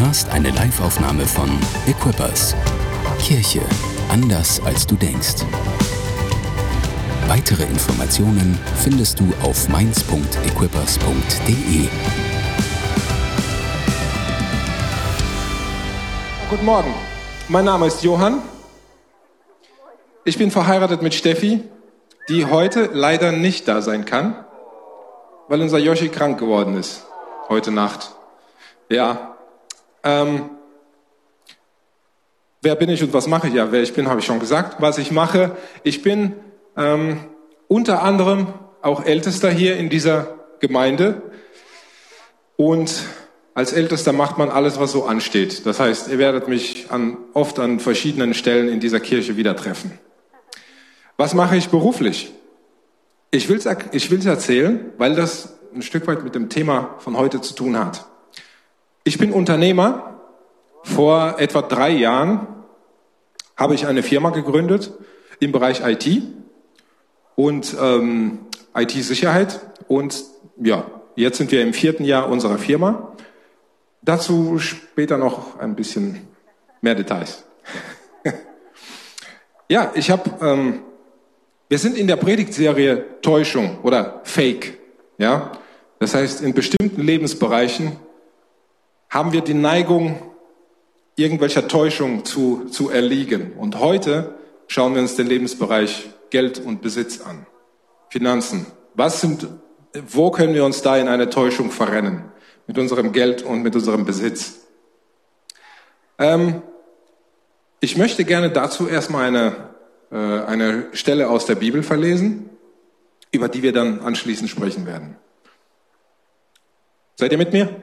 hörst eine Liveaufnahme von Equippers. Kirche anders als du denkst. Weitere Informationen findest du auf mainz.equippers.de. Guten Morgen, mein Name ist Johann. Ich bin verheiratet mit Steffi, die heute leider nicht da sein kann, weil unser Joshi krank geworden ist, heute Nacht. Ja, ähm, wer bin ich und was mache ich? Ja, wer ich bin, habe ich schon gesagt. Was ich mache, ich bin ähm, unter anderem auch Ältester hier in dieser Gemeinde und als Ältester macht man alles, was so ansteht. Das heißt, ihr werdet mich an, oft an verschiedenen Stellen in dieser Kirche wieder treffen. Was mache ich beruflich? Ich will es ich erzählen, weil das ein Stück weit mit dem Thema von heute zu tun hat. Ich bin Unternehmer. Vor etwa drei Jahren habe ich eine Firma gegründet im Bereich IT und ähm, IT-Sicherheit. Und ja, jetzt sind wir im vierten Jahr unserer Firma. Dazu später noch ein bisschen mehr Details. ja, ich habe, ähm, wir sind in der Predigtserie Täuschung oder Fake. Ja, das heißt, in bestimmten Lebensbereichen haben wir die Neigung, irgendwelcher Täuschung zu, zu erliegen. Und heute schauen wir uns den Lebensbereich Geld und Besitz an. Finanzen. Was sind, wo können wir uns da in eine Täuschung verrennen? Mit unserem Geld und mit unserem Besitz. Ähm, ich möchte gerne dazu erstmal eine, äh, eine Stelle aus der Bibel verlesen, über die wir dann anschließend sprechen werden. Seid ihr mit mir?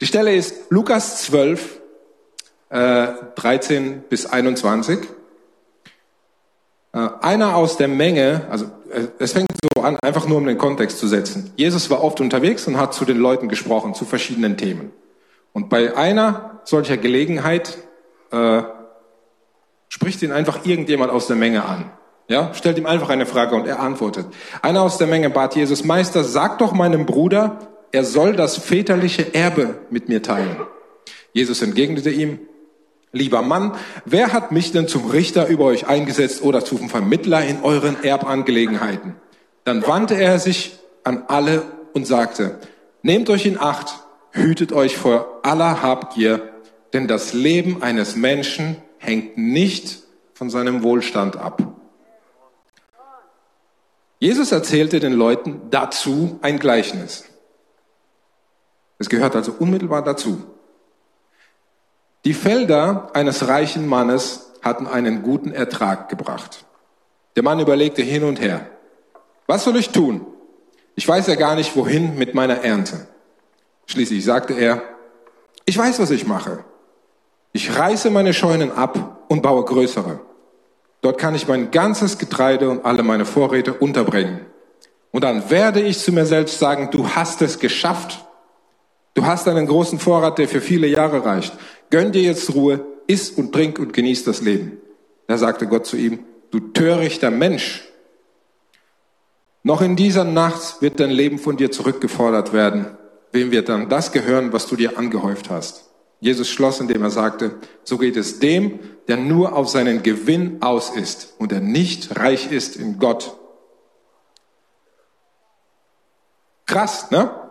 Die Stelle ist Lukas 12, äh, 13 bis 21. Äh, einer aus der Menge, also äh, es fängt so an, einfach nur um den Kontext zu setzen. Jesus war oft unterwegs und hat zu den Leuten gesprochen, zu verschiedenen Themen. Und bei einer solcher Gelegenheit äh, spricht ihn einfach irgendjemand aus der Menge an. Ja, stellt ihm einfach eine Frage und er antwortet. Einer aus der Menge bat Jesus, Meister, sag doch meinem Bruder, er soll das väterliche Erbe mit mir teilen. Jesus entgegnete ihm, lieber Mann, wer hat mich denn zum Richter über euch eingesetzt oder zum Vermittler in euren Erbangelegenheiten? Dann wandte er sich an alle und sagte, nehmt euch in Acht, hütet euch vor aller Habgier, denn das Leben eines Menschen hängt nicht von seinem Wohlstand ab. Jesus erzählte den Leuten dazu ein Gleichnis. Es gehört also unmittelbar dazu. Die Felder eines reichen Mannes hatten einen guten Ertrag gebracht. Der Mann überlegte hin und her. Was soll ich tun? Ich weiß ja gar nicht, wohin mit meiner Ernte. Schließlich sagte er, ich weiß, was ich mache. Ich reiße meine Scheunen ab und baue größere. Dort kann ich mein ganzes Getreide und alle meine Vorräte unterbringen. Und dann werde ich zu mir selbst sagen, du hast es geschafft. Du hast einen großen Vorrat, der für viele Jahre reicht. Gönn dir jetzt Ruhe, iss und trink und genieß das Leben. Da sagte Gott zu ihm, du törichter Mensch. Noch in dieser Nacht wird dein Leben von dir zurückgefordert werden. Wem wird dann das gehören, was du dir angehäuft hast? Jesus schloss, indem er sagte, so geht es dem, der nur auf seinen Gewinn aus ist und der nicht reich ist in Gott. Krass, ne?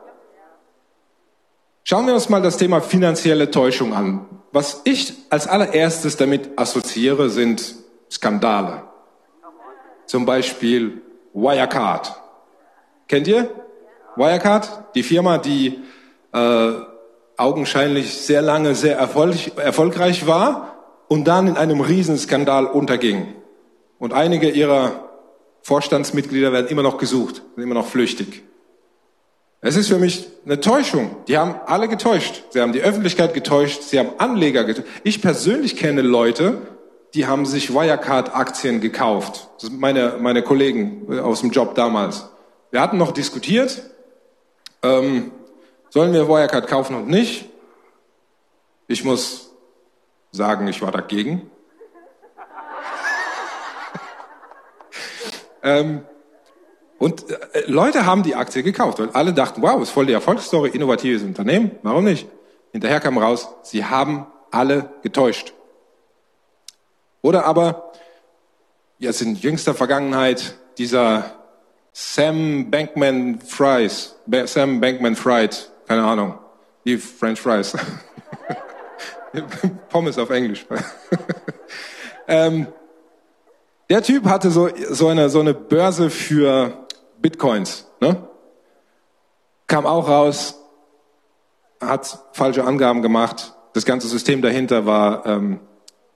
Schauen wir uns mal das Thema finanzielle Täuschung an. Was ich als allererstes damit assoziiere, sind Skandale. Zum Beispiel Wirecard. Kennt ihr Wirecard? Die Firma, die äh, augenscheinlich sehr lange sehr erfolg erfolgreich war und dann in einem Riesenskandal unterging. Und einige ihrer Vorstandsmitglieder werden immer noch gesucht, sind immer noch flüchtig. Es ist für mich eine Täuschung. Die haben alle getäuscht. Sie haben die Öffentlichkeit getäuscht, sie haben Anleger getäuscht. Ich persönlich kenne Leute, die haben sich Wirecard-Aktien gekauft. Das sind meine, meine Kollegen äh, aus dem Job damals. Wir hatten noch diskutiert, ähm, sollen wir Wirecard kaufen und nicht? Ich muss sagen, ich war dagegen. ähm, und äh, Leute haben die Aktie gekauft, weil alle dachten, wow, ist voll die Erfolgsstory, innovatives Unternehmen, warum nicht? Hinterher kam raus, sie haben alle getäuscht. Oder aber, jetzt in jüngster Vergangenheit, dieser Sam Bankman Fries, Sam Bankman Fried, keine Ahnung, die French Fries. Pommes auf Englisch. ähm, der Typ hatte so, so, eine, so eine Börse für Bitcoins. Ne? Kam auch raus, hat falsche Angaben gemacht. Das ganze System dahinter war ähm,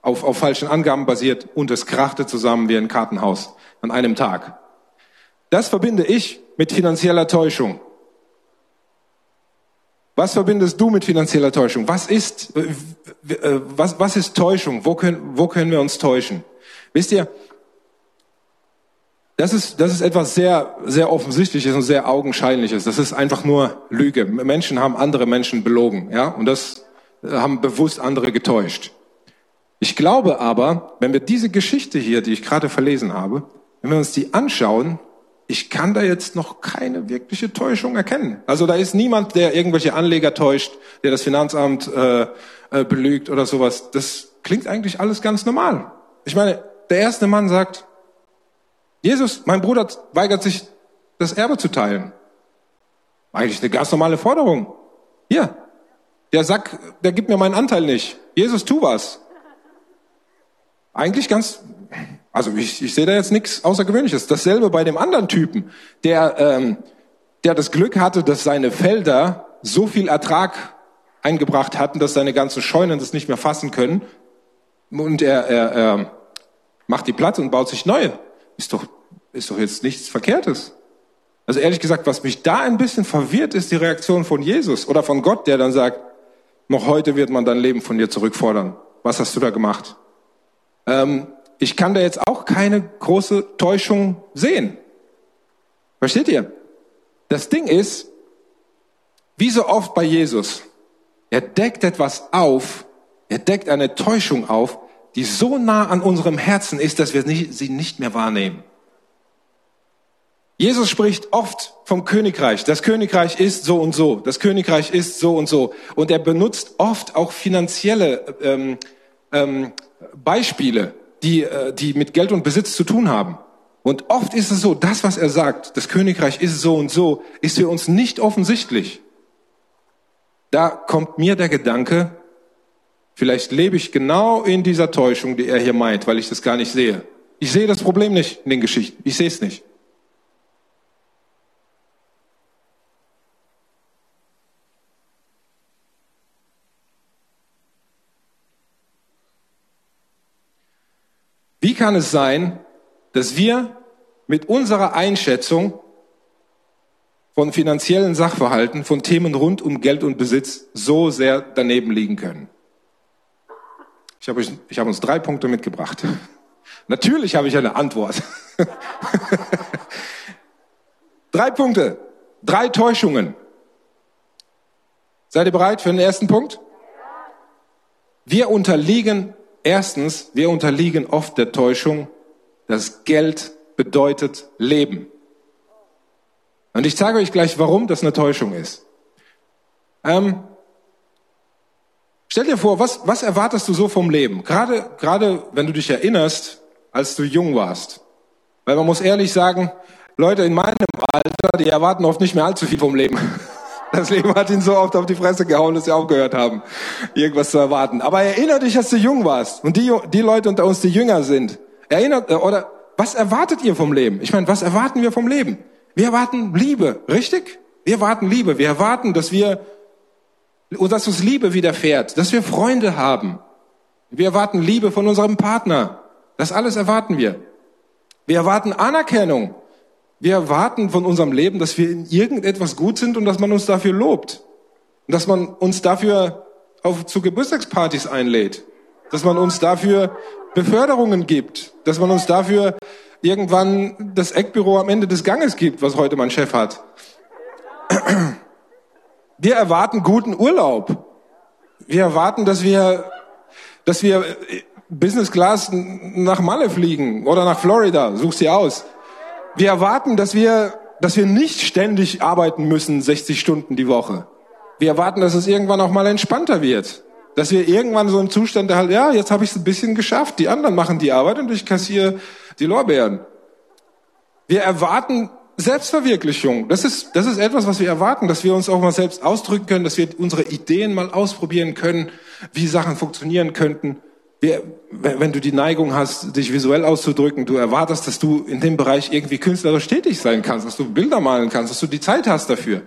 auf, auf falschen Angaben basiert und es krachte zusammen wie ein Kartenhaus an einem Tag. Das verbinde ich mit finanzieller Täuschung. Was verbindest du mit finanzieller Täuschung? Was ist, äh, äh, was, was ist Täuschung? Wo können, wo können wir uns täuschen? Wisst ihr, das ist, das ist etwas sehr, sehr offensichtliches und sehr augenscheinliches. Das ist einfach nur Lüge. Menschen haben andere Menschen belogen, ja, und das äh, haben bewusst andere getäuscht. Ich glaube aber, wenn wir diese Geschichte hier, die ich gerade verlesen habe, wenn wir uns die anschauen, ich kann da jetzt noch keine wirkliche Täuschung erkennen. Also da ist niemand, der irgendwelche Anleger täuscht, der das Finanzamt äh, äh, belügt oder sowas. Das klingt eigentlich alles ganz normal. Ich meine, der erste Mann sagt, Jesus, mein Bruder weigert sich, das Erbe zu teilen. Eigentlich eine ganz normale Forderung. Hier, der Sack, der gibt mir meinen Anteil nicht. Jesus, tu was. Eigentlich ganz also ich, ich sehe da jetzt nichts Außergewöhnliches. Dasselbe bei dem anderen Typen, der, ähm, der das Glück hatte, dass seine Felder so viel Ertrag eingebracht hatten, dass seine ganzen Scheunen das nicht mehr fassen können. Und er, er, er macht die Platte und baut sich neue. Ist doch, ist doch jetzt nichts Verkehrtes. Also ehrlich gesagt, was mich da ein bisschen verwirrt, ist die Reaktion von Jesus oder von Gott, der dann sagt, noch heute wird man dein Leben von dir zurückfordern. Was hast du da gemacht? Ähm, ich kann da jetzt auch keine große Täuschung sehen. Versteht ihr? Das Ding ist, wie so oft bei Jesus, er deckt etwas auf, er deckt eine Täuschung auf, die so nah an unserem Herzen ist, dass wir sie nicht mehr wahrnehmen. Jesus spricht oft vom Königreich. Das Königreich ist so und so. Das Königreich ist so und so. Und er benutzt oft auch finanzielle ähm, ähm, Beispiele, die, äh, die mit Geld und Besitz zu tun haben. Und oft ist es so, das, was er sagt, das Königreich ist so und so, ist für uns nicht offensichtlich. Da kommt mir der Gedanke, vielleicht lebe ich genau in dieser Täuschung, die er hier meint, weil ich das gar nicht sehe. Ich sehe das Problem nicht in den Geschichten. Ich sehe es nicht. Wie kann es sein, dass wir mit unserer Einschätzung von finanziellen Sachverhalten, von Themen rund um Geld und Besitz so sehr daneben liegen können? Ich habe, habe uns drei Punkte mitgebracht. Natürlich habe ich eine Antwort. drei Punkte, drei Täuschungen. Seid ihr bereit für den ersten Punkt? Wir unterliegen Erstens, wir unterliegen oft der Täuschung, dass Geld bedeutet Leben. Und ich zeige euch gleich, warum das eine Täuschung ist. Ähm, stell dir vor, was, was erwartest du so vom Leben? Gerade, gerade wenn du dich erinnerst, als du jung warst. Weil man muss ehrlich sagen, Leute in meinem Alter, die erwarten oft nicht mehr allzu viel vom Leben. Das Leben hat ihn so oft auf die Fresse gehauen, dass sie aufgehört haben, irgendwas zu erwarten. Aber erinnere dich, als du jung warst und die, die Leute unter uns, die jünger sind. Erinnert, äh, oder was erwartet ihr vom Leben? Ich meine, was erwarten wir vom Leben? Wir erwarten Liebe, richtig? Wir erwarten Liebe. Wir erwarten, dass wir, dass uns Liebe widerfährt, dass wir Freunde haben. Wir erwarten Liebe von unserem Partner. Das alles erwarten wir. Wir erwarten Anerkennung. Wir erwarten von unserem Leben, dass wir in irgendetwas gut sind und dass man uns dafür lobt. Und dass man uns dafür auf, zu Geburtstagspartys einlädt. Dass man uns dafür Beförderungen gibt. Dass man uns dafür irgendwann das Eckbüro am Ende des Ganges gibt, was heute mein Chef hat. Wir erwarten guten Urlaub. Wir erwarten, dass wir, dass wir Business Class nach Malle fliegen oder nach Florida. Such sie aus. Wir erwarten, dass wir, dass wir nicht ständig arbeiten müssen, 60 Stunden die Woche. Wir erwarten, dass es irgendwann auch mal entspannter wird. Dass wir irgendwann so im Zustand halt, ja, jetzt habe ich es ein bisschen geschafft. Die anderen machen die Arbeit und ich kassiere die Lorbeeren. Wir erwarten Selbstverwirklichung. Das ist, das ist etwas, was wir erwarten, dass wir uns auch mal selbst ausdrücken können, dass wir unsere Ideen mal ausprobieren können, wie Sachen funktionieren könnten. Wir, wenn du die Neigung hast, dich visuell auszudrücken, du erwartest, dass du in dem Bereich irgendwie künstlerisch tätig sein kannst, dass du Bilder malen kannst, dass du die Zeit hast dafür.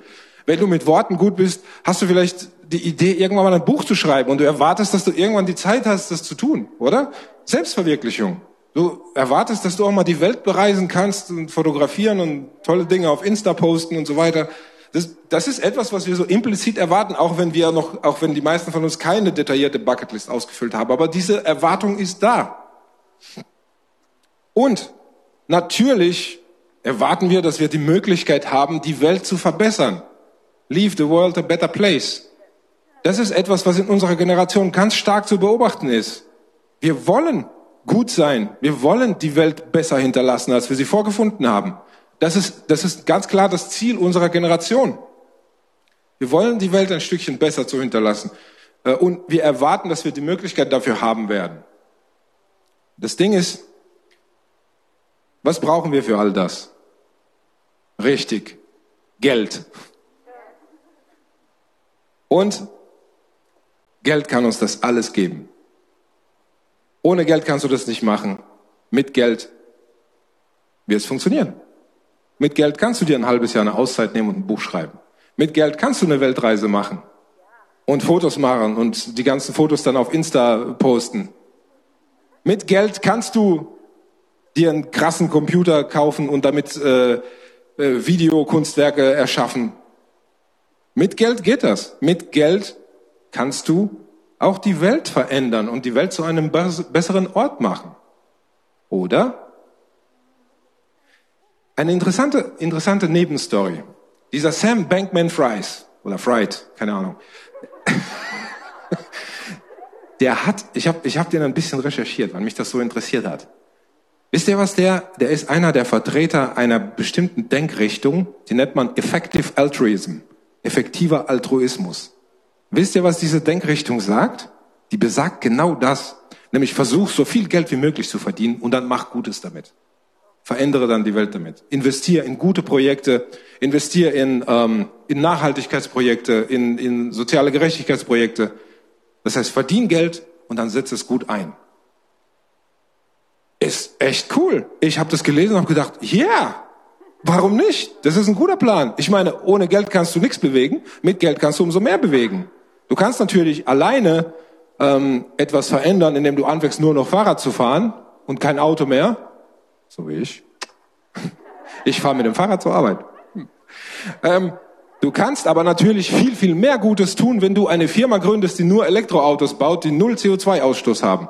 Wenn du mit Worten gut bist, hast du vielleicht die Idee, irgendwann mal ein Buch zu schreiben und du erwartest, dass du irgendwann die Zeit hast, das zu tun, oder? Selbstverwirklichung. Du erwartest, dass du auch mal die Welt bereisen kannst und fotografieren und tolle Dinge auf Insta posten und so weiter. Das, das ist etwas, was wir so implizit erwarten, auch wenn wir noch, auch wenn die meisten von uns keine detaillierte Bucketlist ausgefüllt haben. Aber diese Erwartung ist da. Und natürlich erwarten wir, dass wir die Möglichkeit haben, die Welt zu verbessern. Leave the world a better place. Das ist etwas, was in unserer Generation ganz stark zu beobachten ist. Wir wollen gut sein. Wir wollen die Welt besser hinterlassen, als wir sie vorgefunden haben. Das ist, das ist ganz klar das Ziel unserer Generation. Wir wollen die Welt ein Stückchen besser zu hinterlassen. Äh, und wir erwarten, dass wir die Möglichkeit dafür haben werden. Das Ding ist, was brauchen wir für all das? Richtig, Geld. Und Geld kann uns das alles geben. Ohne Geld kannst du das nicht machen. Mit Geld wird es funktionieren. Mit Geld kannst du dir ein halbes Jahr eine Auszeit nehmen und ein Buch schreiben. Mit Geld kannst du eine Weltreise machen und Fotos machen und die ganzen Fotos dann auf Insta posten. Mit Geld kannst du dir einen krassen Computer kaufen und damit äh, äh, Videokunstwerke erschaffen. Mit Geld geht das. Mit Geld kannst du auch die Welt verändern und die Welt zu einem besseren Ort machen. Oder? Eine interessante, interessante Nebenstory. Dieser Sam Bankman Fries, oder Fried, keine Ahnung. der hat, ich habe ich hab den ein bisschen recherchiert, weil mich das so interessiert hat. Wisst ihr was der, der ist einer der Vertreter einer bestimmten Denkrichtung, die nennt man Effective Altruism, effektiver Altruismus. Wisst ihr, was diese Denkrichtung sagt? Die besagt genau das. Nämlich versuch so viel Geld wie möglich zu verdienen und dann mach Gutes damit. Verändere dann die Welt damit. Investier in gute Projekte, investier in, ähm, in Nachhaltigkeitsprojekte, in, in soziale Gerechtigkeitsprojekte. Das heißt, verdien Geld und dann setz es gut ein. Ist echt cool. Ich habe das gelesen und habe gedacht, ja, yeah, warum nicht? Das ist ein guter Plan. Ich meine, ohne Geld kannst du nichts bewegen, mit Geld kannst du umso mehr bewegen. Du kannst natürlich alleine ähm, etwas verändern, indem du anfängst, nur noch Fahrrad zu fahren und kein Auto mehr. So wie ich. Ich fahre mit dem Fahrrad zur Arbeit. Hm. Ähm, du kannst aber natürlich viel, viel mehr Gutes tun, wenn du eine Firma gründest, die nur Elektroautos baut, die null CO2-Ausstoß haben.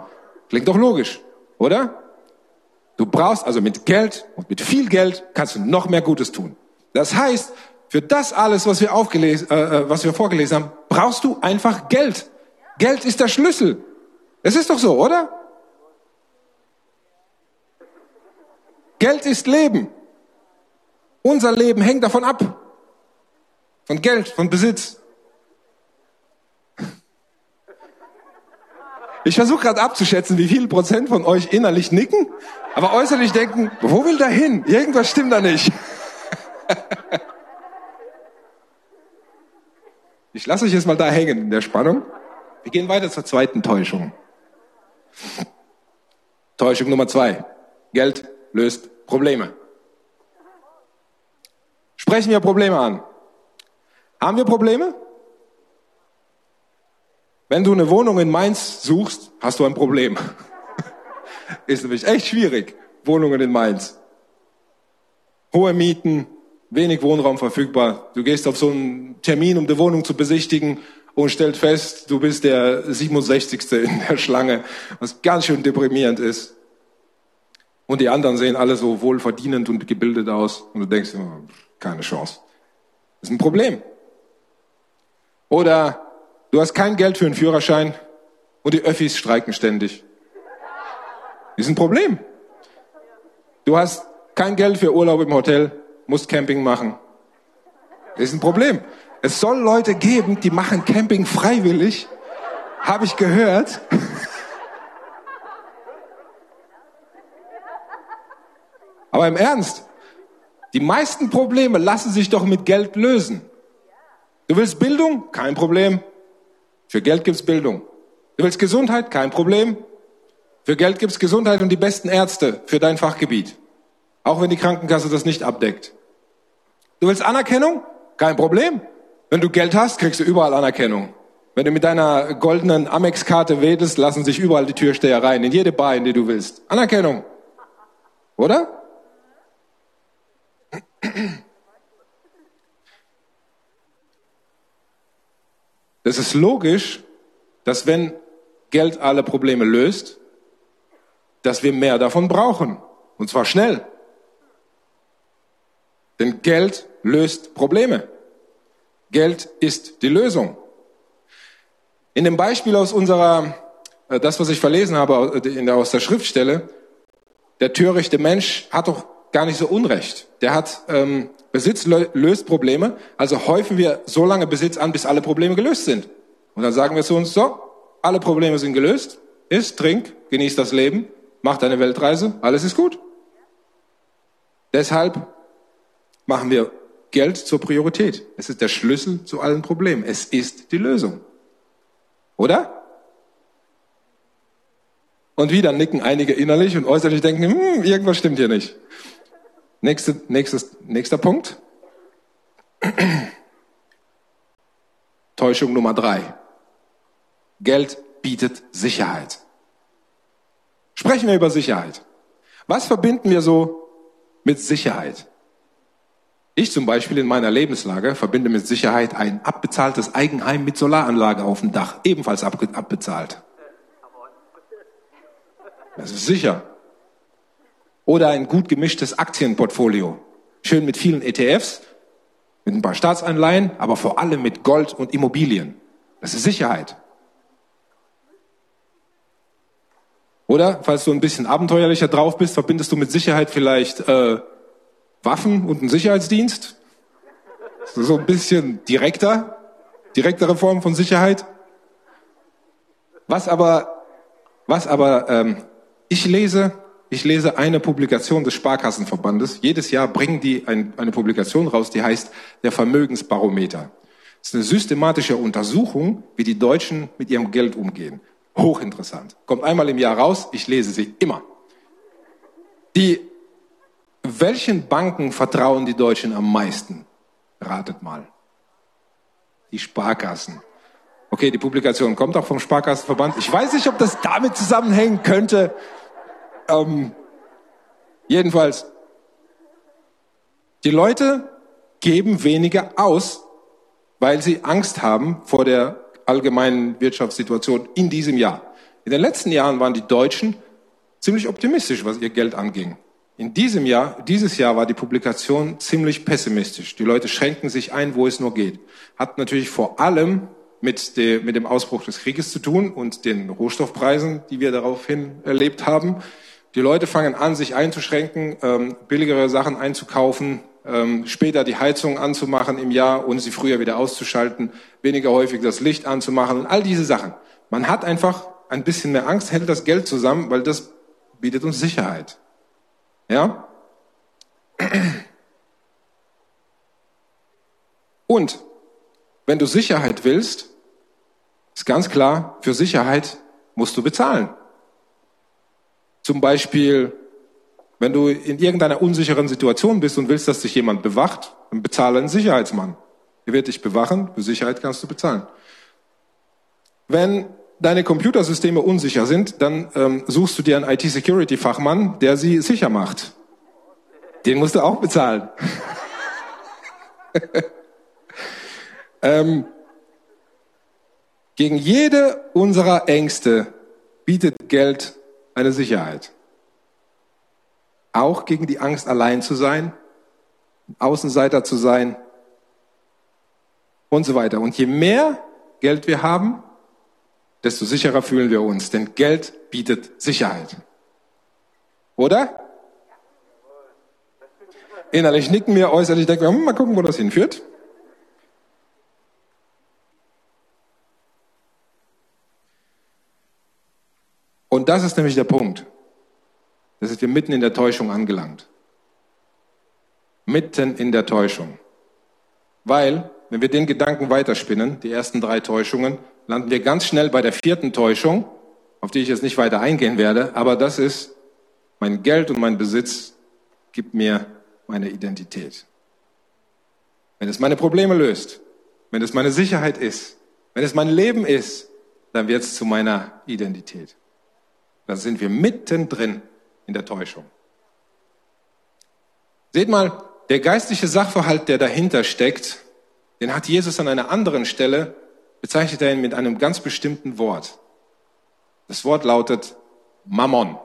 Klingt doch logisch, oder? Du brauchst also mit Geld und mit viel Geld kannst du noch mehr Gutes tun. Das heißt, für das alles, was wir, aufgelesen, äh, äh, was wir vorgelesen haben, brauchst du einfach Geld. Geld ist der Schlüssel. Es ist doch so, oder? Geld ist Leben. Unser Leben hängt davon ab. Von Geld, von Besitz. Ich versuche gerade abzuschätzen, wie viel Prozent von euch innerlich nicken, aber äußerlich denken, wo will der hin? Irgendwas stimmt da nicht. Ich lasse euch jetzt mal da hängen in der Spannung. Wir gehen weiter zur zweiten Täuschung. Täuschung Nummer zwei. Geld löst Probleme. Sprechen wir Probleme an. Haben wir Probleme? Wenn du eine Wohnung in Mainz suchst, hast du ein Problem. Ist nämlich echt schwierig, Wohnungen in Mainz. Hohe Mieten, wenig Wohnraum verfügbar. Du gehst auf so einen Termin, um die Wohnung zu besichtigen und stellst fest, du bist der 67. in der Schlange, was ganz schön deprimierend ist. Und die anderen sehen alle so wohlverdienend und gebildet aus und du denkst immer, keine Chance. Das ist ein Problem. Oder du hast kein Geld für einen Führerschein und die Öffis streiken ständig. Das ist ein Problem. Du hast kein Geld für Urlaub im Hotel musst Camping machen. Das ist ein Problem. Es soll Leute geben, die machen Camping freiwillig. Habe ich gehört. Aber im Ernst, die meisten Probleme lassen sich doch mit Geld lösen. Du willst Bildung? Kein Problem. Für Geld gibt's Bildung. Du willst Gesundheit? Kein Problem. Für Geld gibt's Gesundheit und die besten Ärzte für dein Fachgebiet. Auch wenn die Krankenkasse das nicht abdeckt. Du willst Anerkennung? Kein Problem. Wenn du Geld hast, kriegst du überall Anerkennung. Wenn du mit deiner goldenen Amex-Karte wedelst, lassen sich überall die Türsteher rein, in jede Bar, in die du willst. Anerkennung. Oder? Es ist logisch, dass wenn Geld alle Probleme löst, dass wir mehr davon brauchen. Und zwar schnell. Denn Geld löst Probleme. Geld ist die Lösung. In dem Beispiel aus unserer, äh, das, was ich verlesen habe äh, aus der Schriftstelle, der törichte Mensch hat doch gar nicht so unrecht. Der hat ähm, Besitz löst Probleme, also häufen wir so lange Besitz an, bis alle Probleme gelöst sind. Und dann sagen wir zu uns, so, alle Probleme sind gelöst, isst, trink, genieß das Leben, mach deine Weltreise, alles ist gut. Deshalb machen wir Geld zur Priorität. Es ist der Schlüssel zu allen Problemen. Es ist die Lösung. Oder? Und wieder nicken einige innerlich und äußerlich denken, hm, irgendwas stimmt hier nicht. Nächste, nächstes, nächster Punkt. Täuschung Nummer drei. Geld bietet Sicherheit. Sprechen wir über Sicherheit. Was verbinden wir so mit Sicherheit? Ich zum Beispiel in meiner Lebenslage verbinde mit Sicherheit ein abbezahltes Eigenheim mit Solaranlage auf dem Dach, ebenfalls abbezahlt. Das ist sicher. Oder ein gut gemischtes Aktienportfolio. Schön mit vielen ETFs, mit ein paar Staatsanleihen, aber vor allem mit Gold und Immobilien. Das ist Sicherheit. Oder, falls du ein bisschen abenteuerlicher drauf bist, verbindest du mit Sicherheit vielleicht äh, Waffen und einen Sicherheitsdienst. So ein bisschen direkter, direktere Form von Sicherheit. Was aber, was aber ähm, ich lese, ich lese eine Publikation des Sparkassenverbandes. Jedes Jahr bringen die ein, eine Publikation raus, die heißt der Vermögensbarometer. Das ist eine systematische Untersuchung, wie die Deutschen mit ihrem Geld umgehen. Hochinteressant. Kommt einmal im Jahr raus, ich lese sie immer. Die welchen Banken vertrauen die Deutschen am meisten? Ratet mal. Die Sparkassen. Okay, die Publikation kommt auch vom Sparkassenverband. Ich weiß nicht, ob das damit zusammenhängen könnte. Ähm, jedenfalls, die Leute geben weniger aus, weil sie Angst haben vor der allgemeinen Wirtschaftssituation in diesem Jahr. In den letzten Jahren waren die Deutschen ziemlich optimistisch, was ihr Geld anging. In diesem Jahr, dieses Jahr war die Publikation ziemlich pessimistisch. Die Leute schränken sich ein, wo es nur geht. Hat natürlich vor allem mit, de, mit dem Ausbruch des Krieges zu tun und den Rohstoffpreisen, die wir daraufhin erlebt haben. Die Leute fangen an, sich einzuschränken, ähm, billigere Sachen einzukaufen, ähm, später die Heizung anzumachen im Jahr und sie früher wieder auszuschalten, weniger häufig das Licht anzumachen und all diese Sachen. Man hat einfach ein bisschen mehr Angst, hält das Geld zusammen, weil das bietet uns Sicherheit. Ja? Und wenn du Sicherheit willst, ist ganz klar, für Sicherheit musst du bezahlen. Zum Beispiel, wenn du in irgendeiner unsicheren Situation bist und willst, dass dich jemand bewacht, dann bezahle einen Sicherheitsmann. Er wird dich bewachen, für Sicherheit kannst du bezahlen. Wenn deine Computersysteme unsicher sind, dann ähm, suchst du dir einen IT-Security-Fachmann, der sie sicher macht. Den musst du auch bezahlen. ähm, gegen jede unserer Ängste bietet Geld eine Sicherheit. Auch gegen die Angst, allein zu sein, Außenseiter zu sein und so weiter. Und je mehr Geld wir haben, desto sicherer fühlen wir uns. Denn Geld bietet Sicherheit. Oder? Innerlich nicken wir, äußerlich denken wir, hm, mal gucken, wo das hinführt. Und das ist nämlich der Punkt. Da sind wir mitten in der Täuschung angelangt. Mitten in der Täuschung. Weil, wenn wir den Gedanken weiterspinnen, die ersten drei Täuschungen, landen wir ganz schnell bei der vierten Täuschung, auf die ich jetzt nicht weiter eingehen werde, aber das ist, mein Geld und mein Besitz gibt mir meine Identität. Wenn es meine Probleme löst, wenn es meine Sicherheit ist, wenn es mein Leben ist, dann wird es zu meiner Identität. Dann sind wir mittendrin in der Täuschung. Seht mal, der geistliche Sachverhalt, der dahinter steckt, den hat Jesus an einer anderen Stelle, bezeichnet er ihn mit einem ganz bestimmten Wort. Das Wort lautet Mammon.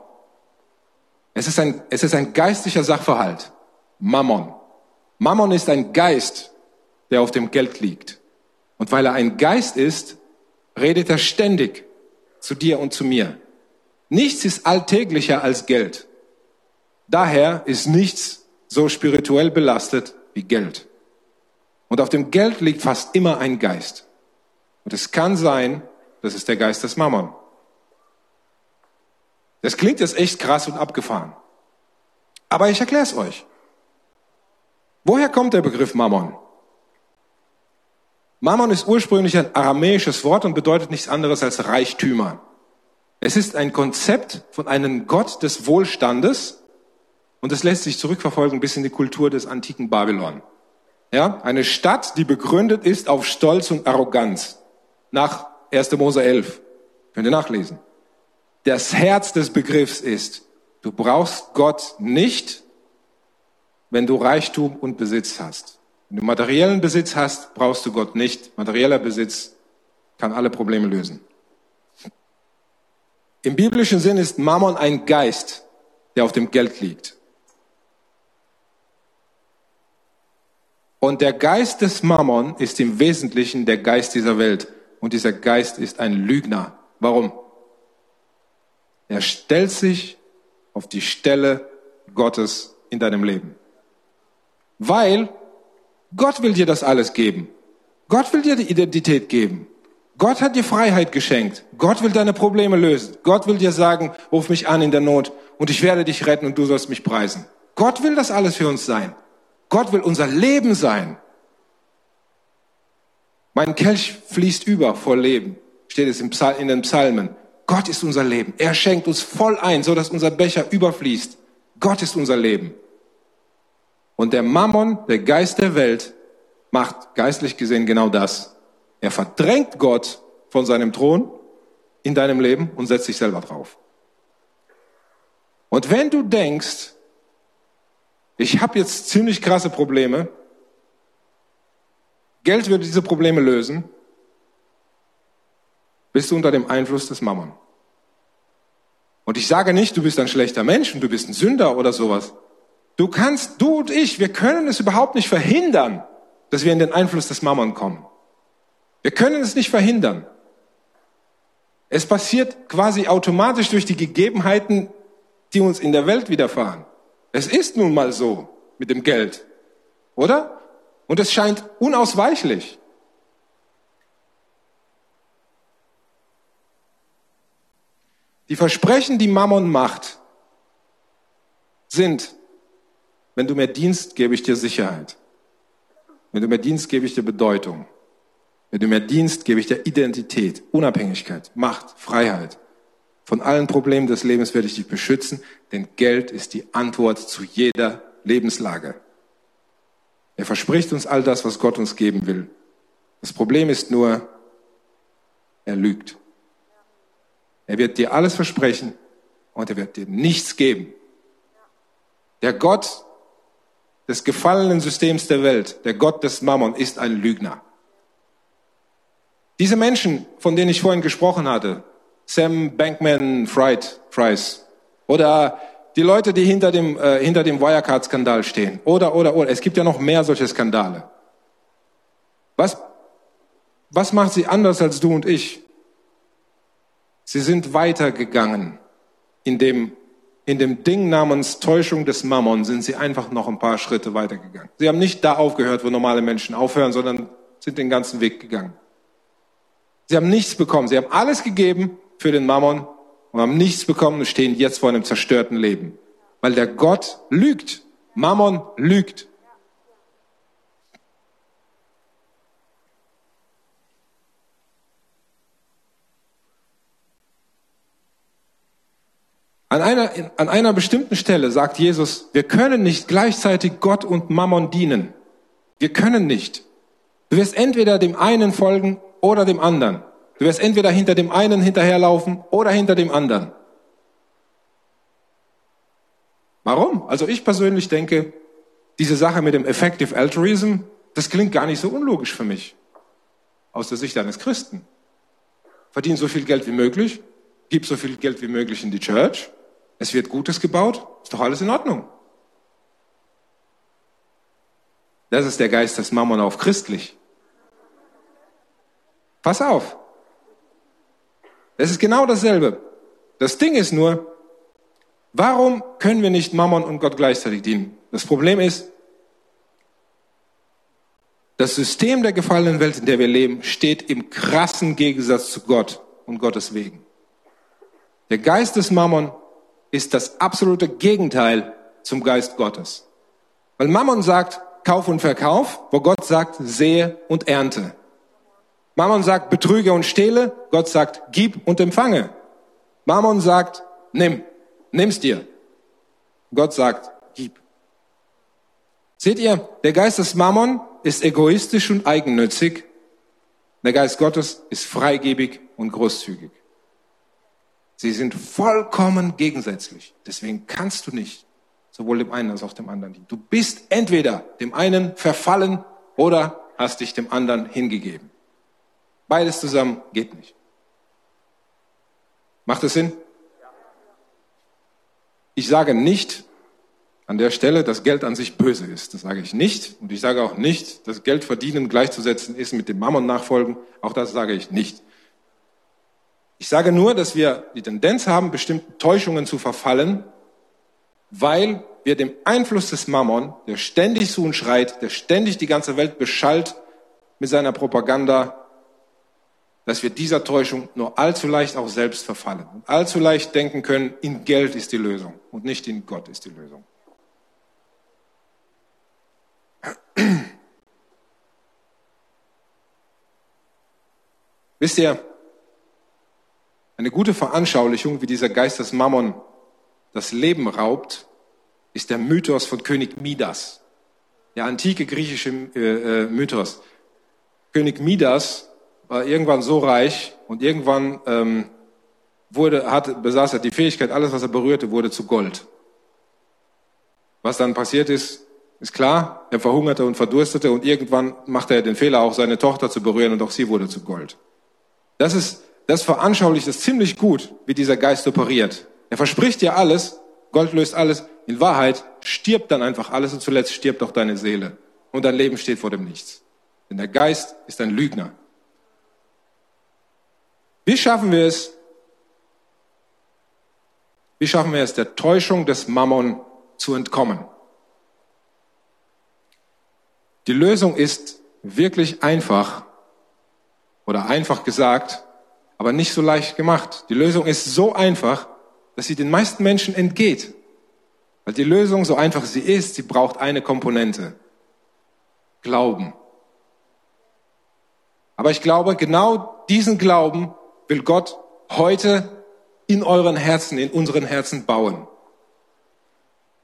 Es ist ein, es ist ein geistlicher Sachverhalt. Mammon. Mammon ist ein Geist, der auf dem Geld liegt. Und weil er ein Geist ist, redet er ständig zu dir und zu mir. Nichts ist alltäglicher als Geld. Daher ist nichts so spirituell belastet wie Geld. Und auf dem Geld liegt fast immer ein Geist. Und es kann sein, das ist der Geist des Mammon. Das klingt jetzt echt krass und abgefahren. Aber ich erkläre es euch. Woher kommt der Begriff Mammon? Mammon ist ursprünglich ein aramäisches Wort und bedeutet nichts anderes als Reichtümer. Es ist ein Konzept von einem Gott des Wohlstandes und es lässt sich zurückverfolgen bis in die Kultur des antiken Babylon. Ja, eine Stadt, die begründet ist auf Stolz und Arroganz. Nach 1. Mose 11. Könnt ihr nachlesen. Das Herz des Begriffs ist, du brauchst Gott nicht, wenn du Reichtum und Besitz hast. Wenn du materiellen Besitz hast, brauchst du Gott nicht. Materieller Besitz kann alle Probleme lösen. Im biblischen Sinn ist Mammon ein Geist, der auf dem Geld liegt. Und der Geist des Mammon ist im Wesentlichen der Geist dieser Welt. Und dieser Geist ist ein Lügner. Warum? Er stellt sich auf die Stelle Gottes in deinem Leben. Weil Gott will dir das alles geben. Gott will dir die Identität geben. Gott hat dir Freiheit geschenkt. Gott will deine Probleme lösen. Gott will dir sagen, ruf mich an in der Not und ich werde dich retten und du sollst mich preisen. Gott will das alles für uns sein. Gott will unser Leben sein. Mein Kelch fließt über vor Leben, steht es in den Psalmen. Gott ist unser Leben. Er schenkt uns voll ein, so dass unser Becher überfließt. Gott ist unser Leben. Und der Mammon, der Geist der Welt, macht geistlich gesehen genau das. Er verdrängt Gott von seinem Thron in deinem Leben und setzt sich selber drauf. Und wenn du denkst, ich habe jetzt ziemlich krasse Probleme, Geld würde diese Probleme lösen, bist du unter dem Einfluss des Mammon. Und ich sage nicht, du bist ein schlechter Mensch und du bist ein Sünder oder sowas. Du kannst, du und ich, wir können es überhaupt nicht verhindern, dass wir in den Einfluss des Mammon kommen. Wir können es nicht verhindern. Es passiert quasi automatisch durch die Gegebenheiten, die uns in der Welt widerfahren. Es ist nun mal so mit dem Geld, oder? Und es scheint unausweichlich. Die Versprechen, die Mammon macht, sind, wenn du mir dienst, gebe ich dir Sicherheit. Wenn du mir dienst, gebe ich dir Bedeutung. Wenn du mir dienst, gebe ich dir Identität, Unabhängigkeit, Macht, Freiheit. Von allen Problemen des Lebens werde ich dich beschützen, denn Geld ist die Antwort zu jeder Lebenslage. Er verspricht uns all das, was Gott uns geben will. Das Problem ist nur, er lügt. Er wird dir alles versprechen und er wird dir nichts geben. Der Gott des gefallenen Systems der Welt, der Gott des Mammon, ist ein Lügner. Diese Menschen, von denen ich vorhin gesprochen hatte, Sam Bankman Fried, Fries, oder die Leute, die hinter dem, äh, hinter dem Wirecard-Skandal stehen, oder, oder, oder, es gibt ja noch mehr solche Skandale. Was, was macht sie anders als du und ich? Sie sind weitergegangen. In dem, in dem Ding namens Täuschung des Mammon sind sie einfach noch ein paar Schritte weitergegangen. Sie haben nicht da aufgehört, wo normale Menschen aufhören, sondern sind den ganzen Weg gegangen. Sie haben nichts bekommen. Sie haben alles gegeben für den Mammon und haben nichts bekommen und stehen jetzt vor einem zerstörten Leben. Weil der Gott lügt. Mammon lügt. An einer, an einer bestimmten Stelle sagt Jesus, wir können nicht gleichzeitig Gott und Mammon dienen. Wir können nicht. Du wirst entweder dem einen folgen oder dem anderen. Du wirst entweder hinter dem einen hinterherlaufen oder hinter dem anderen. Warum? Also ich persönlich denke, diese Sache mit dem Effective Altruism, das klingt gar nicht so unlogisch für mich. Aus der Sicht eines Christen. Verdien so viel Geld wie möglich, gib so viel Geld wie möglich in die Church, es wird Gutes gebaut, ist doch alles in Ordnung. Das ist der Geist des Mammon auf christlich. Pass auf. Es ist genau dasselbe. Das Ding ist nur, warum können wir nicht Mammon und Gott gleichzeitig dienen? Das Problem ist, das System der gefallenen Welt, in der wir leben, steht im krassen Gegensatz zu Gott und Gottes Wegen. Der Geist des Mammon ist das absolute Gegenteil zum Geist Gottes. Weil Mammon sagt Kauf und Verkauf, wo Gott sagt Sehe und Ernte. Mammon sagt Betrüge und Stehle, Gott sagt Gib und Empfange. Mammon sagt Nimm, nimm's dir. Gott sagt Gib. Seht ihr, der Geist des Mammon ist egoistisch und eigennützig. Der Geist Gottes ist freigebig und großzügig. Sie sind vollkommen gegensätzlich. Deswegen kannst du nicht sowohl dem einen als auch dem anderen dienen. Du bist entweder dem einen verfallen oder hast dich dem anderen hingegeben. Beides zusammen geht nicht. Macht es Sinn? Ich sage nicht an der Stelle, dass Geld an sich böse ist. Das sage ich nicht. Und ich sage auch nicht, dass Geld verdienen gleichzusetzen ist mit dem Mammon nachfolgen. Auch das sage ich nicht. Ich sage nur, dass wir die Tendenz haben, bestimmten Täuschungen zu verfallen, weil wir dem Einfluss des Mammon, der ständig zu uns schreit, der ständig die ganze Welt beschallt mit seiner Propaganda, dass wir dieser Täuschung nur allzu leicht auch selbst verfallen und allzu leicht denken können, in Geld ist die Lösung und nicht in Gott ist die Lösung. Wisst ihr, eine gute Veranschaulichung, wie dieser Geist des Mammon das Leben raubt, ist der Mythos von König Midas. Der antike griechische äh, äh, Mythos. König Midas war irgendwann so reich und irgendwann ähm, wurde, hat, besaß er die Fähigkeit, alles, was er berührte, wurde zu Gold. Was dann passiert ist, ist klar. Er verhungerte und verdurstete und irgendwann machte er den Fehler, auch seine Tochter zu berühren und auch sie wurde zu Gold. Das ist das veranschaulicht es ziemlich gut, wie dieser Geist operiert. Er verspricht dir alles, Gold löst alles. In Wahrheit stirbt dann einfach alles und zuletzt stirbt auch deine Seele. Und dein Leben steht vor dem Nichts. Denn der Geist ist ein Lügner. Wie schaffen wir es? Wie schaffen wir es, der Täuschung des Mammon zu entkommen? Die Lösung ist wirklich einfach oder einfach gesagt, aber nicht so leicht gemacht. Die Lösung ist so einfach, dass sie den meisten Menschen entgeht. Weil die Lösung, so einfach sie ist, sie braucht eine Komponente. Glauben. Aber ich glaube, genau diesen Glauben will Gott heute in euren Herzen, in unseren Herzen bauen.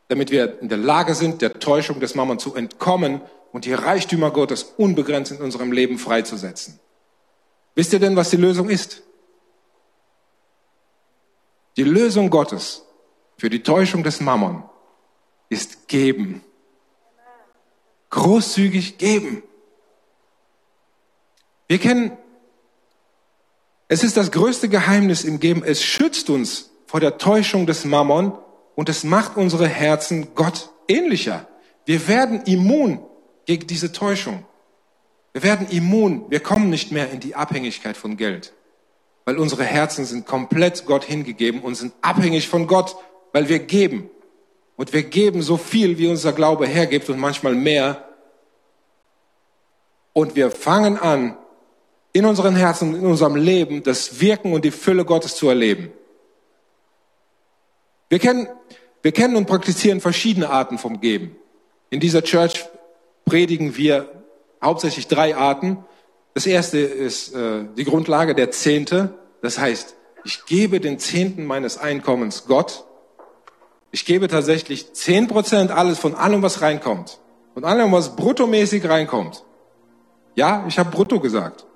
Damit wir in der Lage sind, der Täuschung des Mammon zu entkommen und die Reichtümer Gottes unbegrenzt in unserem Leben freizusetzen. Wisst ihr denn, was die Lösung ist? Die Lösung Gottes für die Täuschung des Mammon ist geben. Großzügig geben. Wir kennen, es ist das größte Geheimnis im Geben. Es schützt uns vor der Täuschung des Mammon und es macht unsere Herzen Gott ähnlicher. Wir werden immun gegen diese Täuschung. Wir werden immun. Wir kommen nicht mehr in die Abhängigkeit von Geld weil unsere Herzen sind komplett Gott hingegeben und sind abhängig von Gott, weil wir geben. Und wir geben so viel, wie unser Glaube hergibt und manchmal mehr. Und wir fangen an, in unseren Herzen, in unserem Leben das Wirken und die Fülle Gottes zu erleben. Wir kennen, wir kennen und praktizieren verschiedene Arten vom Geben. In dieser Church predigen wir hauptsächlich drei Arten. Das erste ist äh, die Grundlage der Zehnte. Das heißt, ich gebe den Zehnten meines Einkommens Gott. Ich gebe tatsächlich zehn Prozent alles von allem, was reinkommt. Von allem, was bruttomäßig reinkommt. Ja, ich habe brutto gesagt.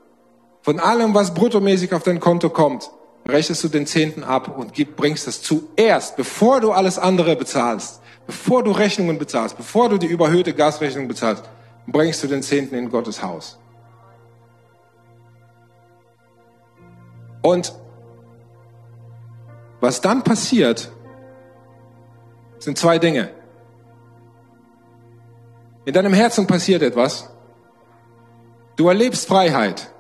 Von allem, was bruttomäßig auf dein Konto kommt, rechnest du den Zehnten ab und gib, bringst es zuerst, bevor du alles andere bezahlst, bevor du Rechnungen bezahlst, bevor du die überhöhte Gasrechnung bezahlst, bringst du den Zehnten in Gottes Haus. Und was dann passiert, sind zwei Dinge. In deinem Herzen passiert etwas. Du erlebst Freiheit.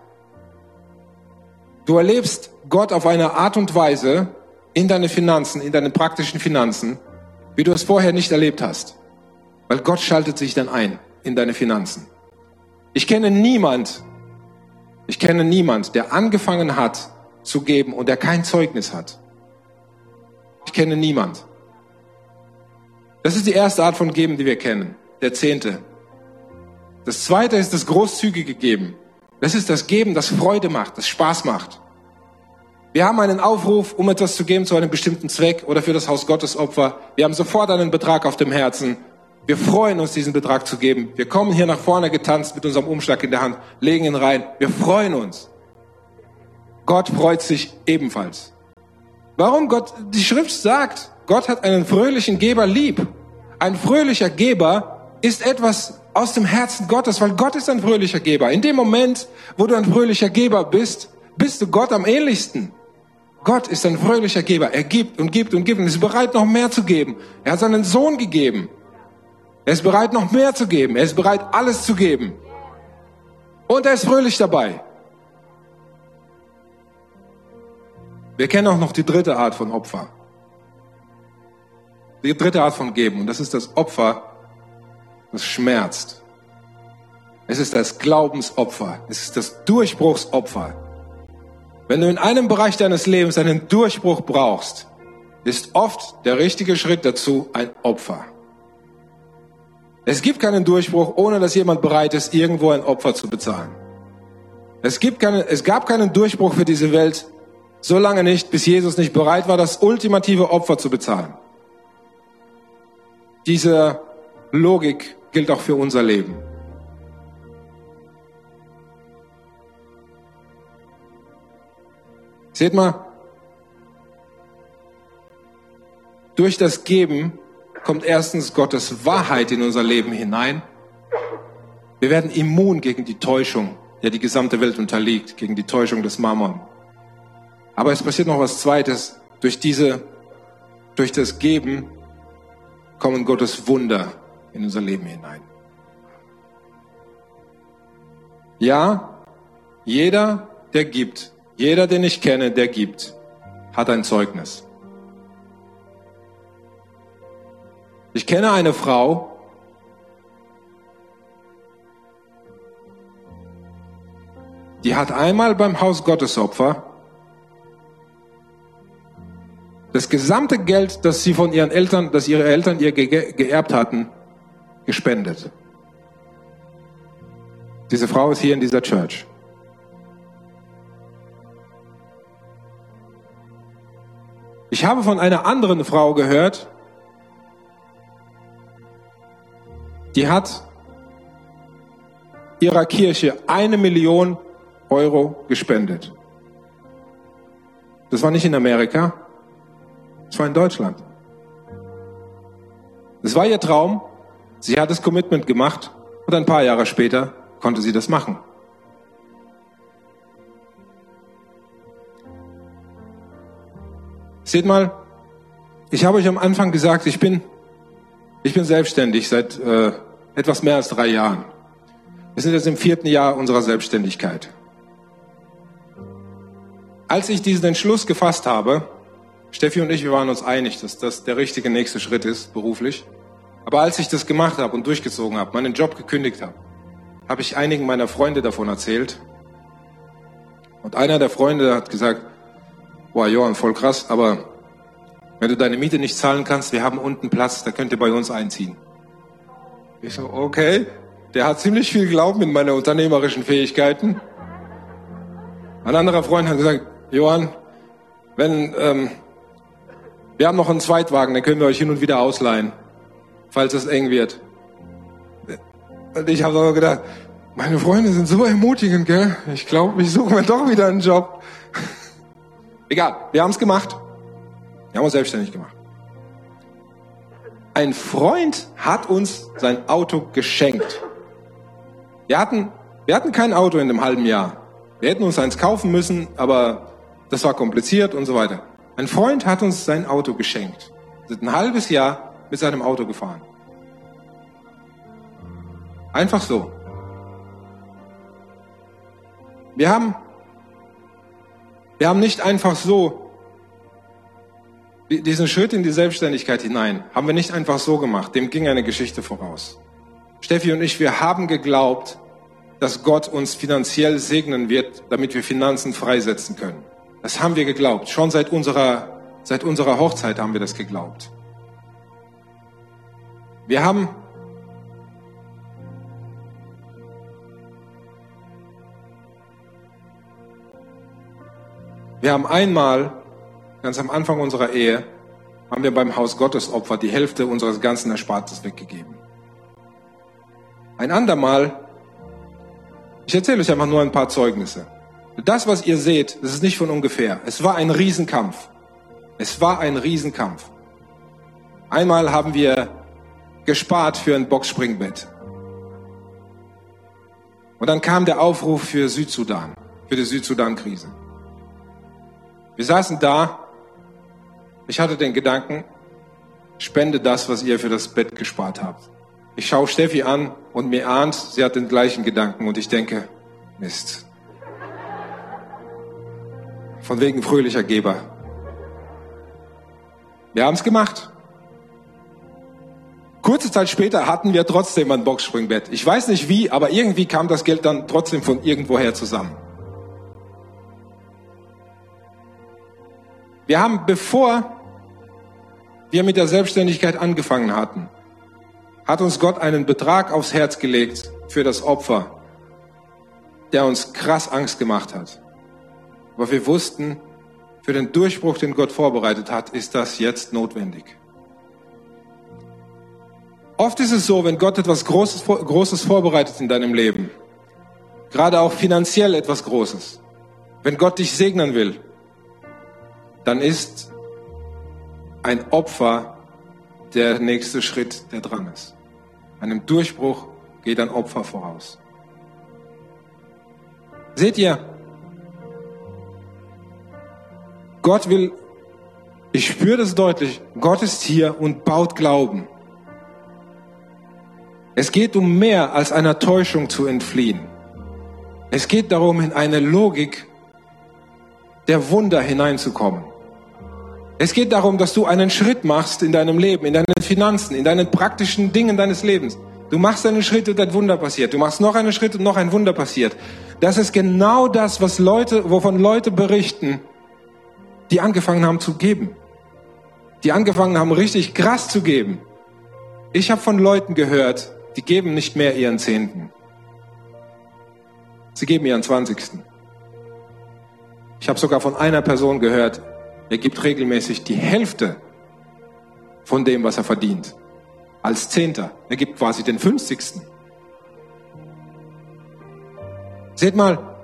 Du erlebst Gott auf eine Art und Weise in deine Finanzen, in deine praktischen Finanzen, wie du es vorher nicht erlebt hast. Weil Gott schaltet sich dann ein in deine Finanzen. Ich kenne niemand, ich kenne niemand, der angefangen hat zu geben und der kein Zeugnis hat. Ich kenne niemand. Das ist die erste Art von Geben, die wir kennen, der Zehnte. Das zweite ist das großzügige Geben. Das ist das Geben, das Freude macht, das Spaß macht. Wir haben einen Aufruf, um etwas zu geben zu einem bestimmten Zweck oder für das Haus Gottes Opfer. Wir haben sofort einen Betrag auf dem Herzen. Wir freuen uns, diesen Betrag zu geben. Wir kommen hier nach vorne getanzt mit unserem Umschlag in der Hand, legen ihn rein. Wir freuen uns. Gott freut sich ebenfalls. Warum Gott, die Schrift sagt, Gott hat einen fröhlichen Geber lieb. Ein fröhlicher Geber ist etwas aus dem Herzen Gottes, weil Gott ist ein fröhlicher Geber. In dem Moment, wo du ein fröhlicher Geber bist, bist du Gott am ähnlichsten. Gott ist ein fröhlicher Geber. Er gibt und gibt und gibt und ist bereit, noch mehr zu geben. Er hat seinen Sohn gegeben. Er ist bereit, noch mehr zu geben. Er ist bereit, alles zu geben. Und er ist fröhlich dabei. Wir kennen auch noch die dritte Art von Opfer. Die dritte Art von Geben. Und das ist das Opfer, das schmerzt. Es ist das Glaubensopfer. Es ist das Durchbruchsopfer. Wenn du in einem Bereich deines Lebens einen Durchbruch brauchst, ist oft der richtige Schritt dazu ein Opfer. Es gibt keinen Durchbruch, ohne dass jemand bereit ist, irgendwo ein Opfer zu bezahlen. Es, gibt keine, es gab keinen Durchbruch für diese Welt, so lange nicht, bis Jesus nicht bereit war, das ultimative Opfer zu bezahlen. Diese Logik gilt auch für unser Leben. Seht mal, durch das Geben kommt erstens Gottes Wahrheit in unser Leben hinein. Wir werden immun gegen die Täuschung, der die gesamte Welt unterliegt, gegen die Täuschung des Mammon. Aber es passiert noch was Zweites. Durch diese, durch das Geben kommen Gottes Wunder in unser Leben hinein. Ja, jeder, der gibt, jeder, den ich kenne, der gibt, hat ein Zeugnis. Ich kenne eine Frau, die hat einmal beim Haus Gottesopfer das gesamte Geld, das sie von ihren Eltern, das ihre Eltern ihr ge geerbt hatten, gespendet. Diese Frau ist hier in dieser Church. Ich habe von einer anderen Frau gehört, die hat ihrer Kirche eine Million Euro gespendet. Das war nicht in Amerika, das war in Deutschland. Es war ihr Traum. Sie hat das Commitment gemacht und ein paar Jahre später konnte sie das machen. Seht mal, ich habe euch am Anfang gesagt, ich bin, ich bin selbstständig seit äh, etwas mehr als drei Jahren. Wir sind jetzt im vierten Jahr unserer Selbstständigkeit. Als ich diesen Entschluss gefasst habe, Steffi und ich, wir waren uns einig, dass das der richtige nächste Schritt ist, beruflich. Aber als ich das gemacht habe und durchgezogen habe, meinen Job gekündigt habe, habe ich einigen meiner Freunde davon erzählt. Und einer der Freunde hat gesagt, boah, Johann, voll krass, aber Wenn du deine Miete nicht zahlen kannst, wir haben unten Platz, da könnt ihr bei uns einziehen. Ich so, okay. Der hat ziemlich viel Glauben in meine unternehmerischen Fähigkeiten. Ein anderer Freund hat gesagt, Johann, wenn ähm, wir haben noch einen Zweitwagen, den können wir euch hin und wieder ausleihen, falls es eng wird. Und ich habe aber gedacht, meine Freunde sind so ermutigend, gell? Ich glaube, ich suche mir doch wieder einen Job. Egal, wir haben es gemacht. Wir haben uns selbstständig gemacht. Ein Freund hat uns sein Auto geschenkt. Wir hatten, wir hatten kein Auto in einem halben Jahr. Wir hätten uns eins kaufen müssen, aber das war kompliziert und so weiter. Ein Freund hat uns sein Auto geschenkt. Ein halbes Jahr mit seinem Auto gefahren. Einfach so. Wir haben, wir haben nicht einfach so diesen Schritt in die Selbstständigkeit hinein, haben wir nicht einfach so gemacht. Dem ging eine Geschichte voraus. Steffi und ich, wir haben geglaubt, dass Gott uns finanziell segnen wird, damit wir Finanzen freisetzen können. Das haben wir geglaubt. Schon seit unserer, seit unserer Hochzeit haben wir das geglaubt. Wir haben Wir haben einmal, ganz am Anfang unserer Ehe, haben wir beim Haus Gottes Opfer die Hälfte unseres ganzen Erspartes weggegeben. Ein andermal, ich erzähle euch einfach nur ein paar Zeugnisse. Das, was ihr seht, das ist nicht von ungefähr. Es war ein Riesenkampf. Es war ein Riesenkampf. Einmal haben wir gespart für ein Boxspringbett. Und dann kam der Aufruf für Südsudan, für die Südsudan-Krise. Wir saßen da. Ich hatte den Gedanken, spende das, was ihr für das Bett gespart habt. Ich schaue Steffi an und mir ahnt, sie hat den gleichen Gedanken und ich denke, Mist. Von wegen fröhlicher Geber. Wir haben es gemacht. Kurze Zeit später hatten wir trotzdem ein Boxspringbett. Ich weiß nicht wie, aber irgendwie kam das Geld dann trotzdem von irgendwoher zusammen. Wir haben, bevor wir mit der Selbstständigkeit angefangen hatten, hat uns Gott einen Betrag aufs Herz gelegt für das Opfer, der uns krass Angst gemacht hat. Aber wir wussten, für den Durchbruch, den Gott vorbereitet hat, ist das jetzt notwendig. Oft ist es so, wenn Gott etwas Großes, Großes vorbereitet in deinem Leben, gerade auch finanziell etwas Großes, wenn Gott dich segnen will, dann ist ein Opfer der nächste Schritt, der dran ist. Einem Durchbruch geht ein Opfer voraus. Seht ihr, Gott will, ich spüre das deutlich, Gott ist hier und baut Glauben. Es geht um mehr als einer Täuschung zu entfliehen. Es geht darum, in eine Logik der Wunder hineinzukommen. Es geht darum, dass du einen Schritt machst in deinem Leben, in deinen Finanzen, in deinen praktischen Dingen deines Lebens. Du machst einen Schritt und ein Wunder passiert. Du machst noch einen Schritt und noch ein Wunder passiert. Das ist genau das, was Leute, wovon Leute berichten, die angefangen haben zu geben. Die angefangen haben, richtig krass zu geben. Ich habe von Leuten gehört, die geben nicht mehr ihren Zehnten. Sie geben ihren Zwanzigsten. Ich habe sogar von einer Person gehört, er gibt regelmäßig die Hälfte von dem, was er verdient. Als Zehnter. Er gibt quasi den Fünfzigsten. Seht mal,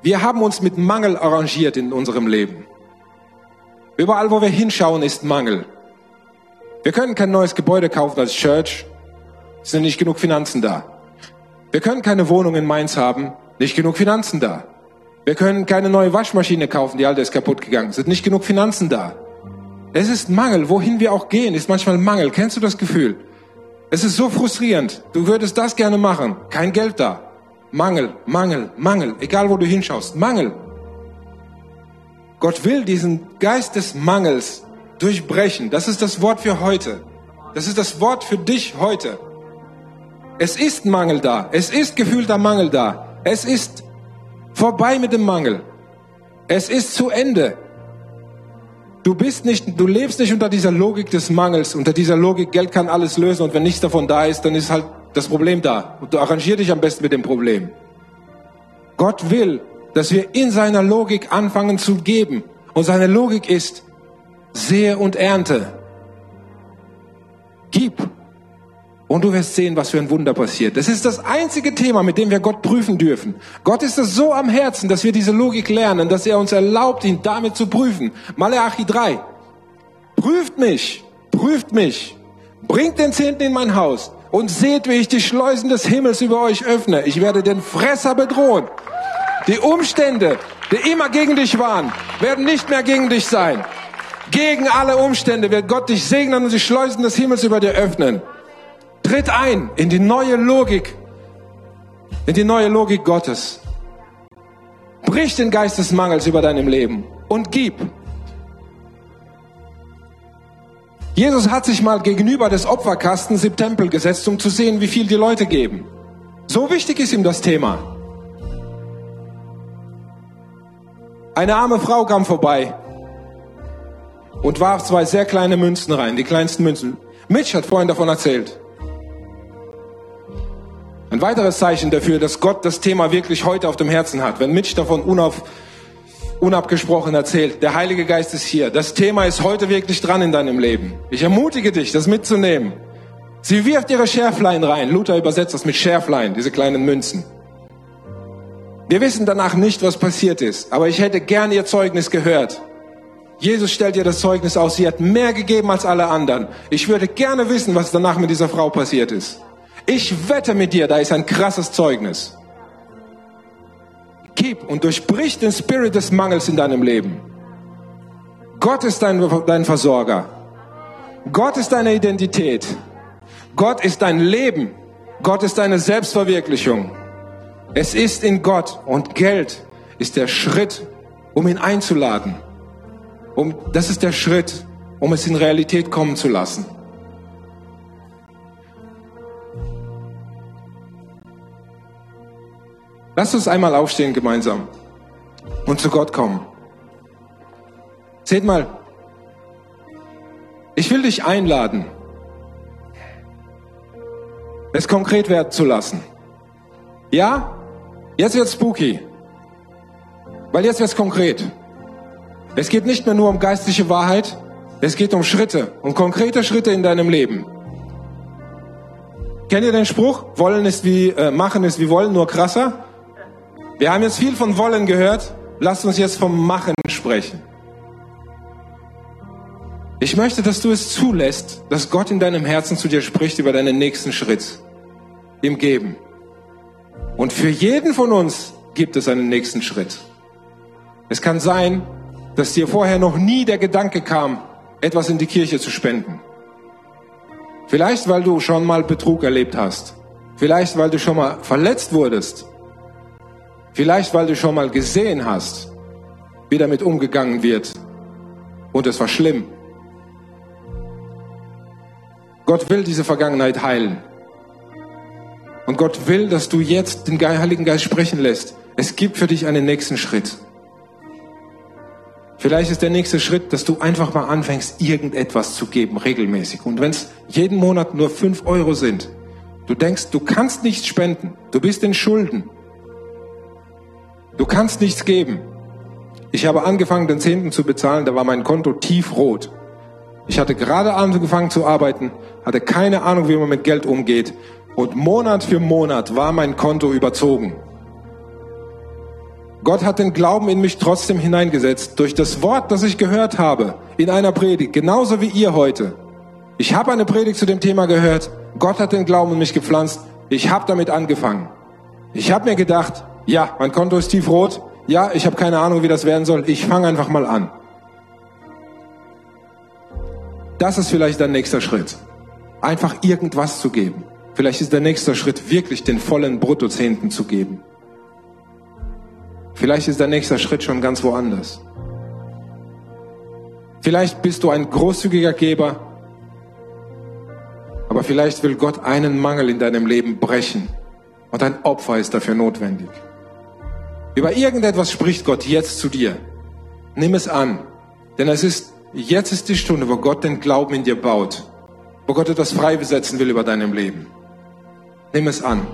wir haben uns mit Mangel arrangiert in unserem Leben. Überall, wo wir hinschauen, ist Mangel. Wir können kein neues Gebäude kaufen als Church. Es sind nicht genug Finanzen da. Wir können keine Wohnung in Mainz haben. Nicht genug Finanzen da. Wir können keine neue Waschmaschine kaufen, die alte ist kaputt gegangen. Es sind nicht genug Finanzen da. Es ist Mangel. Wohin wir auch gehen, ist manchmal Mangel. Kennst du das Gefühl? Es ist so frustrierend. Du würdest das gerne machen. Kein Geld da. Mangel, Mangel, Mangel. Egal wo du hinschaust. Mangel. Gott will diesen Geist des Mangels durchbrechen. Das ist das Wort für heute. Das ist das Wort für dich heute. Es ist Mangel da. Es ist gefühlter Mangel da. Es ist Vorbei mit dem Mangel. Es ist zu Ende. Du bist nicht, du lebst nicht unter dieser Logik des Mangels, unter dieser Logik, Geld kann alles lösen und wenn nichts davon da ist, dann ist halt das Problem da. Und du arrangierst dich am besten mit dem Problem. Gott will, dass wir in seiner Logik anfangen zu geben. Und seine Logik ist, sehe und ernte. Gib. Und du wirst sehen, was für ein Wunder passiert. Das ist das einzige Thema, mit dem wir Gott prüfen dürfen. Gott ist es so am Herzen, dass wir diese Logik lernen, dass er uns erlaubt, ihn damit zu prüfen. Malachi 3. Prüft mich, prüft mich, bringt den Zehnten in mein Haus und seht, wie ich die Schleusen des Himmels über euch öffne. Ich werde den Fresser bedrohen. Die Umstände, die immer gegen dich waren, werden nicht mehr gegen dich sein. Gegen alle Umstände wird Gott dich segnen und die Schleusen des Himmels über dir öffnen. Tritt ein in die neue Logik, in die neue Logik Gottes. Brich den Geist des Mangels über deinem Leben und gib. Jesus hat sich mal gegenüber des Opferkastens im Tempel gesetzt, um zu sehen, wie viel die Leute geben. So wichtig ist ihm das Thema. Eine arme Frau kam vorbei und warf zwei sehr kleine Münzen rein, die kleinsten Münzen. Mitch hat vorhin davon erzählt. Ein weiteres Zeichen dafür, dass Gott das Thema wirklich heute auf dem Herzen hat. Wenn Mitch davon unauf, unabgesprochen erzählt, der Heilige Geist ist hier. Das Thema ist heute wirklich dran in deinem Leben. Ich ermutige dich, das mitzunehmen. Sie wirft ihre Schärflein rein. Luther übersetzt das mit Schärflein, diese kleinen Münzen. Wir wissen danach nicht, was passiert ist, aber ich hätte gern ihr Zeugnis gehört. Jesus stellt ihr das Zeugnis aus, sie hat mehr gegeben als alle anderen. Ich würde gerne wissen, was danach mit dieser Frau passiert ist. Ich wette mit dir, da ist ein krasses Zeugnis. Gib und durchbrich den Spirit des Mangels in deinem Leben. Gott ist dein, dein Versorger. Gott ist deine Identität. Gott ist dein Leben. Gott ist deine Selbstverwirklichung. Es ist in Gott und Geld ist der Schritt, um ihn einzuladen. Um, das ist der Schritt, um es in Realität kommen zu lassen. Lass uns einmal aufstehen gemeinsam und zu Gott kommen. Seht mal, ich will dich einladen, es konkret werden zu lassen. Ja, jetzt wird spooky, weil jetzt wird es konkret. Es geht nicht mehr nur um geistliche Wahrheit, es geht um Schritte, um konkrete Schritte in deinem Leben. Kennt ihr den Spruch? Wollen ist wie, äh, machen ist wie wollen, nur krasser? Wir haben jetzt viel von Wollen gehört. Lasst uns jetzt vom Machen sprechen. Ich möchte, dass du es zulässt, dass Gott in deinem Herzen zu dir spricht über deinen nächsten Schritt im Geben. Und für jeden von uns gibt es einen nächsten Schritt. Es kann sein, dass dir vorher noch nie der Gedanke kam, etwas in die Kirche zu spenden. Vielleicht, weil du schon mal Betrug erlebt hast. Vielleicht, weil du schon mal verletzt wurdest Vielleicht, weil du schon mal gesehen hast, wie damit umgegangen wird. Und es war schlimm. Gott will diese Vergangenheit heilen. Und Gott will, dass du jetzt den Heiligen Geist sprechen lässt. Es gibt für dich einen nächsten Schritt. Vielleicht ist der nächste Schritt, dass du einfach mal anfängst, irgendetwas zu geben, regelmäßig. Und wenn es jeden Monat nur fünf Euro sind, du denkst, du kannst nichts spenden, du bist in Schulden, Du kannst nichts geben. Ich habe angefangen, den Zehnten zu bezahlen, da war mein Konto tiefrot. Ich hatte gerade angefangen zu arbeiten, hatte keine Ahnung, wie man mit Geld umgeht. Und Monat für Monat war mein Konto überzogen. Gott hat den Glauben in mich trotzdem hineingesetzt, durch das Wort, das ich gehört habe, in einer Predigt, genauso wie ihr heute. Ich habe eine Predigt zu dem Thema gehört, Gott hat den Glauben in mich gepflanzt, ich habe damit angefangen. Ich habe mir gedacht, ja, mein Konto ist tiefrot. Ja, ich habe keine Ahnung, wie das werden soll. Ich fange einfach mal an. Das ist vielleicht dein nächster Schritt. Einfach irgendwas zu geben. Vielleicht ist der nächste Schritt wirklich den vollen Bruttozehnten zu geben. Vielleicht ist der nächste Schritt schon ganz woanders. Vielleicht bist du ein großzügiger Geber, aber vielleicht will Gott einen Mangel in deinem Leben brechen und ein Opfer ist dafür notwendig. Über irgendetwas spricht Gott jetzt zu dir. Nimm es an, denn es ist Jetzt ist die Stunde, wo Gott den Glauben in dir baut, wo Gott etwas frei besetzen will über deinem Leben. Nimm es an.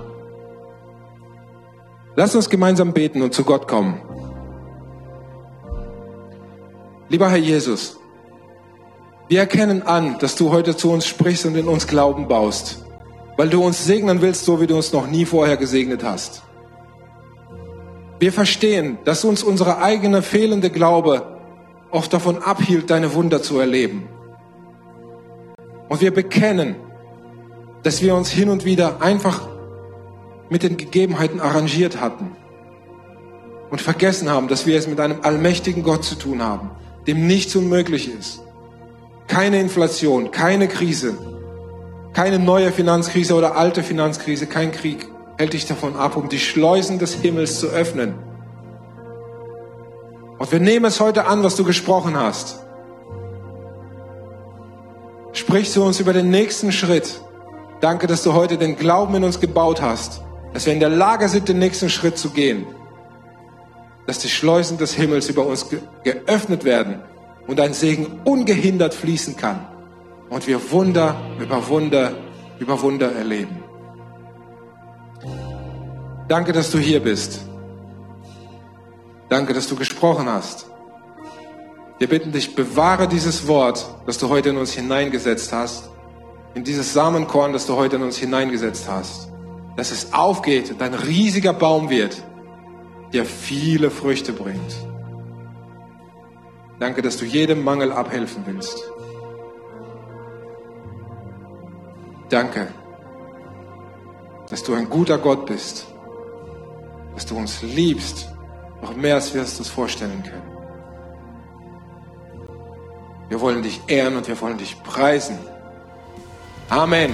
Lass uns gemeinsam beten und zu Gott kommen. Lieber Herr Jesus, wir erkennen an, dass du heute zu uns sprichst und in uns Glauben baust, weil du uns segnen willst, so wie du uns noch nie vorher gesegnet hast. Wir verstehen, dass uns unsere eigene fehlende Glaube oft davon abhielt, deine Wunder zu erleben. Und wir bekennen, dass wir uns hin und wieder einfach mit den Gegebenheiten arrangiert hatten und vergessen haben, dass wir es mit einem allmächtigen Gott zu tun haben, dem nichts unmöglich ist. Keine Inflation, keine Krise, keine neue Finanzkrise oder alte Finanzkrise, kein Krieg hält dich davon ab, um die Schleusen des Himmels zu öffnen. Und wir nehmen es heute an, was du gesprochen hast. Sprich zu uns über den nächsten Schritt. Danke, dass du heute den Glauben in uns gebaut hast, dass wir in der Lage sind, den nächsten Schritt zu gehen. Dass die Schleusen des Himmels über uns ge geöffnet werden und ein Segen ungehindert fließen kann. Und wir Wunder über Wunder über Wunder erleben. Danke, dass du hier bist. Danke, dass du gesprochen hast. Wir bitten dich, bewahre dieses Wort, das du heute in uns hineingesetzt hast, in dieses Samenkorn, das du heute in uns hineingesetzt hast, dass es aufgeht und ein riesiger Baum wird, der viele Früchte bringt. Danke, dass du jedem Mangel abhelfen willst. Danke, dass du ein guter Gott bist dass du uns liebst, noch mehr als wir uns das vorstellen können. Wir wollen dich ehren und wir wollen dich preisen. Amen.